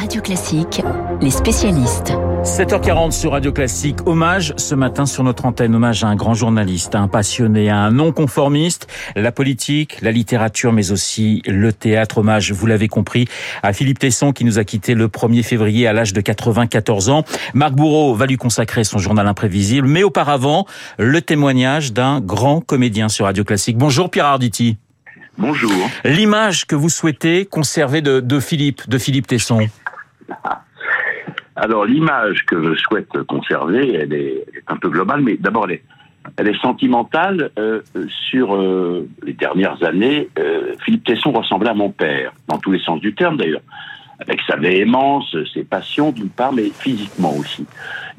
Radio Classique, les spécialistes. 7h40 sur Radio Classique. Hommage ce matin sur notre antenne. Hommage à un grand journaliste, à un passionné, à un non-conformiste. La politique, la littérature, mais aussi le théâtre. Hommage, vous l'avez compris, à Philippe Tesson qui nous a quitté le 1er février à l'âge de 94 ans. Marc Bourreau va lui consacrer son journal imprévisible. Mais auparavant, le témoignage d'un grand comédien sur Radio Classique. Bonjour Pierre Arditi. Bonjour. L'image que vous souhaitez conserver de, de Philippe, de Philippe Tesson. Alors l'image que je souhaite conserver, elle est, un peu globale, mais d'abord elle est, sentimentale. Euh, sur euh, les dernières années, euh, Philippe Tesson ressemblait à mon père, dans tous les sens du terme d'ailleurs, avec sa véhémence, ses passions d'une part, mais physiquement aussi.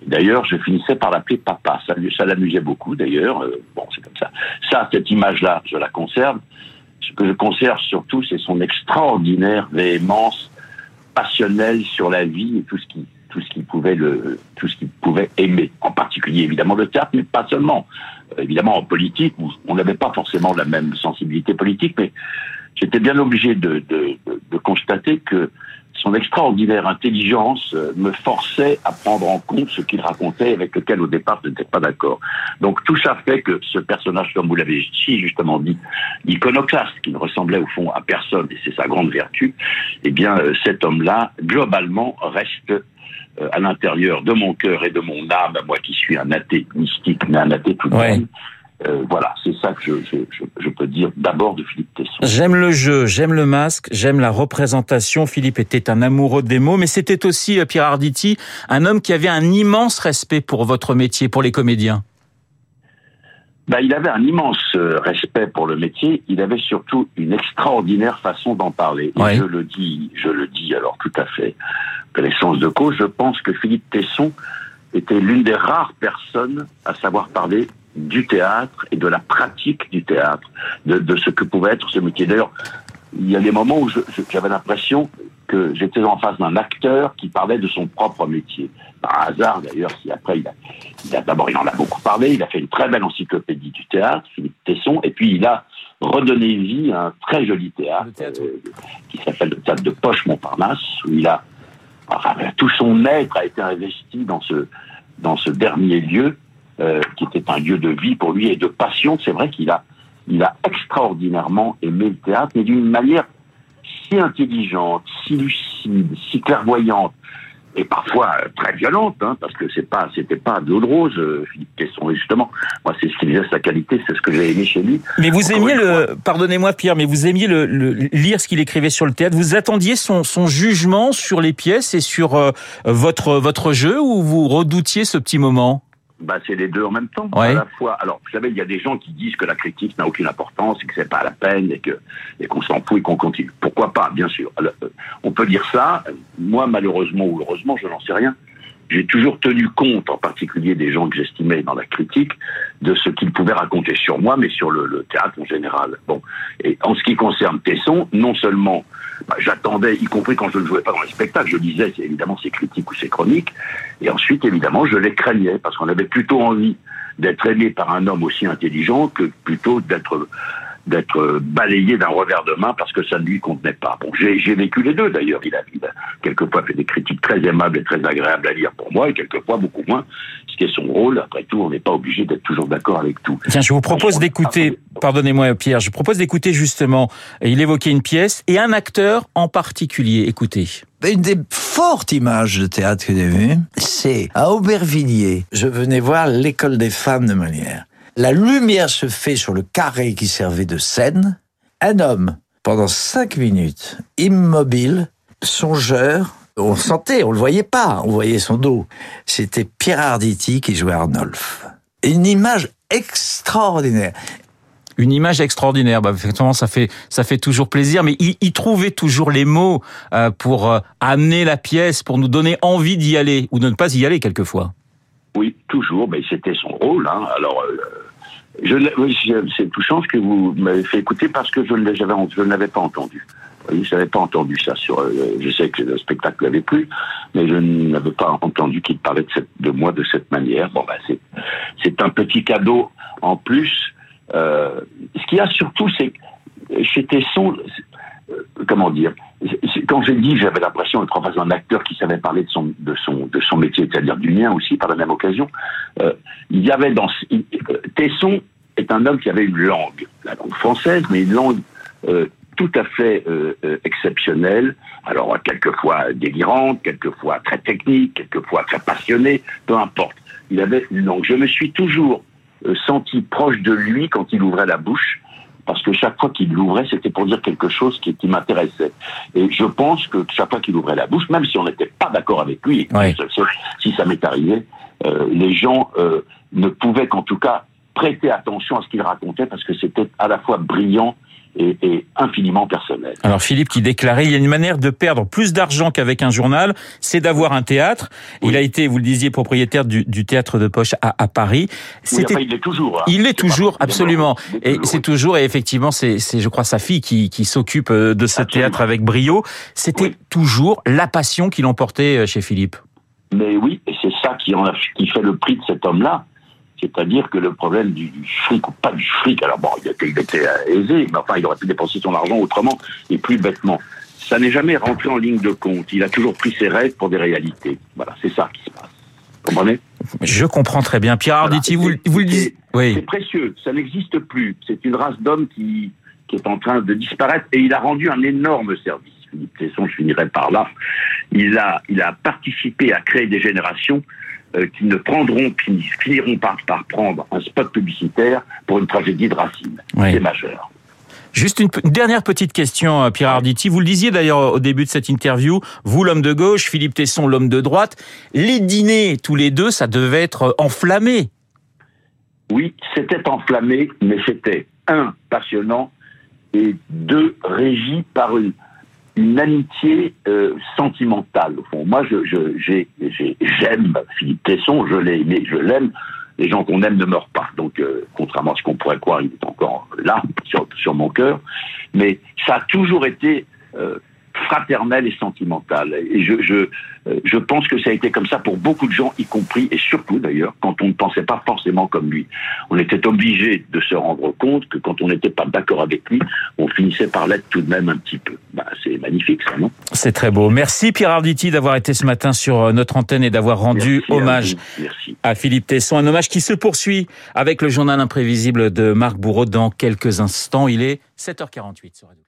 D'ailleurs, je finissais par l'appeler papa. Ça, ça l'amusait beaucoup d'ailleurs. Bon, c'est comme ça. Ça, cette image-là, je la conserve. Ce que je conserve surtout, c'est son extraordinaire véhémence passionnelle sur la vie et tout ce qui tout ce qu'il pouvait le tout ce qu'il pouvait aimer. En particulier évidemment le théâtre mais pas seulement. Euh, évidemment en politique on n'avait pas forcément la même sensibilité politique mais j'étais bien obligé de, de, de, de constater que son extraordinaire intelligence euh, me forçait à prendre en compte ce qu'il racontait avec lequel au départ je n'étais pas d'accord. Donc tout ça fait que ce personnage, comme vous l'avez si justement dit, iconoclaste, qui ne ressemblait au fond à personne, et c'est sa grande vertu, eh bien euh, cet homme-là, globalement, reste euh, à l'intérieur de mon cœur et de mon âme, moi qui suis un athée mystique, mais un athée tout de Ouais. même. Euh, voilà, c'est ça que je, je, je, je peux dire d'abord de Philippe Tesson. J'aime le jeu, j'aime le masque, j'aime la représentation. Philippe était un amoureux des mots, mais c'était aussi, euh, Pierre Arditi, un homme qui avait un immense respect pour votre métier, pour les comédiens. Ben, il avait un immense euh, respect pour le métier. Il avait surtout une extraordinaire façon d'en parler. Et Ouais. je le dis, je le dis alors tout à fait connaissance de cause. Je pense que Philippe Tesson était l'une des rares personnes à savoir parler du théâtre et de la pratique du théâtre, de, de ce que pouvait être ce métier. D'ailleurs, il y a des moments où j'avais l'impression que j'étais en face d'un acteur qui parlait de son propre métier. Par hasard, d'ailleurs, si après il a, il a d'abord il en a beaucoup parlé, il a fait une très belle encyclopédie du théâtre, Philippe Tesson, et puis il a redonné vie à un très joli théâtre. euh, qui s'appelle le théâtre de Poche Montparnasse, où il a enfin, tout son être a été investi dans ce dans ce dernier lieu, euh, qui était un lieu de vie pour lui et de passion. C'est vrai qu'il a il a extraordinairement aimé le théâtre, mais d'une manière si intelligente, si lucide, si clairvoyante, et parfois euh, très violente, hein, parce que c'est pas, c'était pas de l'eau de rose, euh, Philippe Tesson. Justement, moi, c'est ce qui faisait sa qualité, c'est ce que j'ai aimé chez lui. Mais vous Encore aimiez le, pardonnez-moi Pierre, mais vous aimiez le, le- lire ce qu'il écrivait sur le théâtre. Vous attendiez son, son jugement sur les pièces et sur euh, votre votre jeu, ou vous redoutiez ce petit moment? Bah, c'est les deux en même temps. Ouais. À la fois, alors, vous savez, il y a des gens qui disent que la critique n'a aucune importance et que c'est pas la peine et que et qu'on s'en fout et qu'on continue. Pourquoi pas, bien sûr. Alors, euh, on peut dire ça. Moi, malheureusement ou heureusement, je n'en sais rien. J'ai toujours tenu compte, en particulier des gens que j'estimais dans la critique, de ce qu'ils pouvaient raconter sur moi, mais sur le, théâtre en général. Bon, et en ce qui concerne Tesson, non seulement bah, j'attendais, y compris quand je ne jouais pas dans les spectacles, je lisais évidemment ses critiques ou ses chroniques, et ensuite évidemment je les craignais parce qu'on avait plutôt envie d'être aimé par un homme aussi intelligent que plutôt d'être d'être balayé d'un revers de main parce que ça ne lui contenait pas. Bon, j'ai j'ai vécu les deux d'ailleurs. Il a, il a quelquefois fait des critiques très aimables et très agréables à lire pour moi, et quelquefois beaucoup moins, ce qui est son rôle. Après tout, on n'est pas obligé d'être toujours d'accord avec tout. Tiens, je vous propose d'écouter, pardonnez-moi Pierre, je vous propose d'écouter justement, il évoquait une pièce et un acteur en particulier. Écoutez. Une des fortes images de théâtre que j'ai vues, c'est à Aubervilliers. Je venais voir l'école des femmes de Molière. La lumière se fait sur le carré qui servait de scène. Un homme, pendant cinq minutes, immobile, songeur. On sentait, on le voyait pas, on voyait son dos. C'était Pierre Arditi qui jouait Arnolphe. Une image extraordinaire. Une image extraordinaire. Bah, effectivement, ça fait ça fait toujours plaisir. Mais il, il trouvait toujours les mots euh, pour euh, amener la pièce, pour nous donner envie d'y aller ou de ne pas y aller quelquefois. Oui, toujours, mais c'était son rôle. Hein. Alors, euh, je, c'est touchant ce que vous m'avez fait écouter parce que je ne l'avais pas entendu. Vous je n'avais pas entendu ça sur. euh, je sais que le spectacle l'avait plu, mais je n'avais pas entendu qu'il parlait de, cette, de moi de cette manière. Bon, ben, c'est, un petit cadeau en plus. Euh, ce qu'il y a surtout, c'est que chez Tesson, comment dire Quand j'ai dit, j'avais l'impression d'être en face d'un acteur qui savait parler de son de son de son métier, c'est-à-dire du mien aussi, par la même occasion. Euh, il y avait dans Tesson est un homme qui avait une langue, la langue française, mais une langue euh, tout à fait euh, euh, exceptionnelle, alors quelquefois délirante, quelquefois très technique, quelquefois très passionnée, peu importe. Il avait une langue. Je me suis toujours euh, senti proche de lui quand il ouvrait la bouche, parce que chaque fois qu'il l'ouvrait, c'était pour dire quelque chose qui, qui m'intéressait. Et je pense que chaque fois qu'il ouvrait la bouche, même si on n'était pas d'accord avec lui, si ça m'est arrivé, euh, les gens euh, ne pouvaient qu'en tout cas prêter attention à ce qu'il racontait, parce que c'était à la fois brillant et, infiniment personnel. Alors Philippe qui déclarait, il y a une manière de perdre plus d'argent qu'avec un journal, c'est d'avoir un théâtre. Il a été, vous le disiez, propriétaire du, théâtre de poche à, à Paris. C'était, il l'est toujours. Hein. Il l'est toujours, absolument. et c'est toujours, et effectivement, c'est, je crois, sa fille qui, qui s'occupe euh, de ce théâtre avec brio. C'était toujours la passion qui l'emportait euh, chez Philippe. Mais oui, et c'est ça qui, en a, qui fait le prix de cet homme-là c'est-à-dire que le problème du, fric, ou pas du fric, alors bon, il était aisé, mais enfin, il aurait pu dépenser son argent autrement et plus bêtement. Ça n'est jamais rentré en ligne de compte. Il a toujours pris ses règles pour des réalités. Voilà, c'est ça qui se passe. Vous comprenez? Je comprends très bien. Pierre Arditi, vous, vous le dites. Oui. C'est précieux. Ça n'existe plus. C'est une race d'hommes qui, qui est en train de disparaître et il a rendu un énorme service. Philippe Tesson, je finirai par là. Il a, il a participé à créer des générations euh, qui ne prendront, qui finiront par, par prendre un spot publicitaire pour une tragédie de Racine. C'est majeur. Juste une, dernière petite question, euh, Pierre Arditi. Vous le disiez d'ailleurs au début de cette interview, vous l'homme de gauche, Philippe Tesson l'homme de droite. Les dîners, tous les deux, ça devait être enflammé. Oui, c'était enflammé, mais c'était, un, passionnant, et deux, régi par une, une amitié euh, sentimentale au fond. Moi, je, je, j'aime Philippe Tesson, je l'ai aimé, je l'aime. Les gens qu'on aime ne meurent pas. Donc, euh, contrairement à ce qu'on pourrait croire, il est encore là, sur, sur mon cœur. Mais ça a toujours été euh, fraternelle et sentimentale. Et je, je, euh, je pense que ça a été comme ça pour beaucoup de gens, y compris et surtout d'ailleurs quand on ne pensait pas forcément comme lui. On était obligé de se rendre compte que quand on n'était pas d'accord avec lui, on finissait par l'être tout de même un petit peu. Bah, c'est magnifique ça, non? C'est très beau. Merci Pierre Arditi d'avoir été ce matin sur euh, notre antenne et d'avoir rendu hommage à, à, Philippe Tesson. Un hommage qui se poursuit avec le journal imprévisible de Marc Bourreau dans quelques instants. Il est 7h48 sur Radio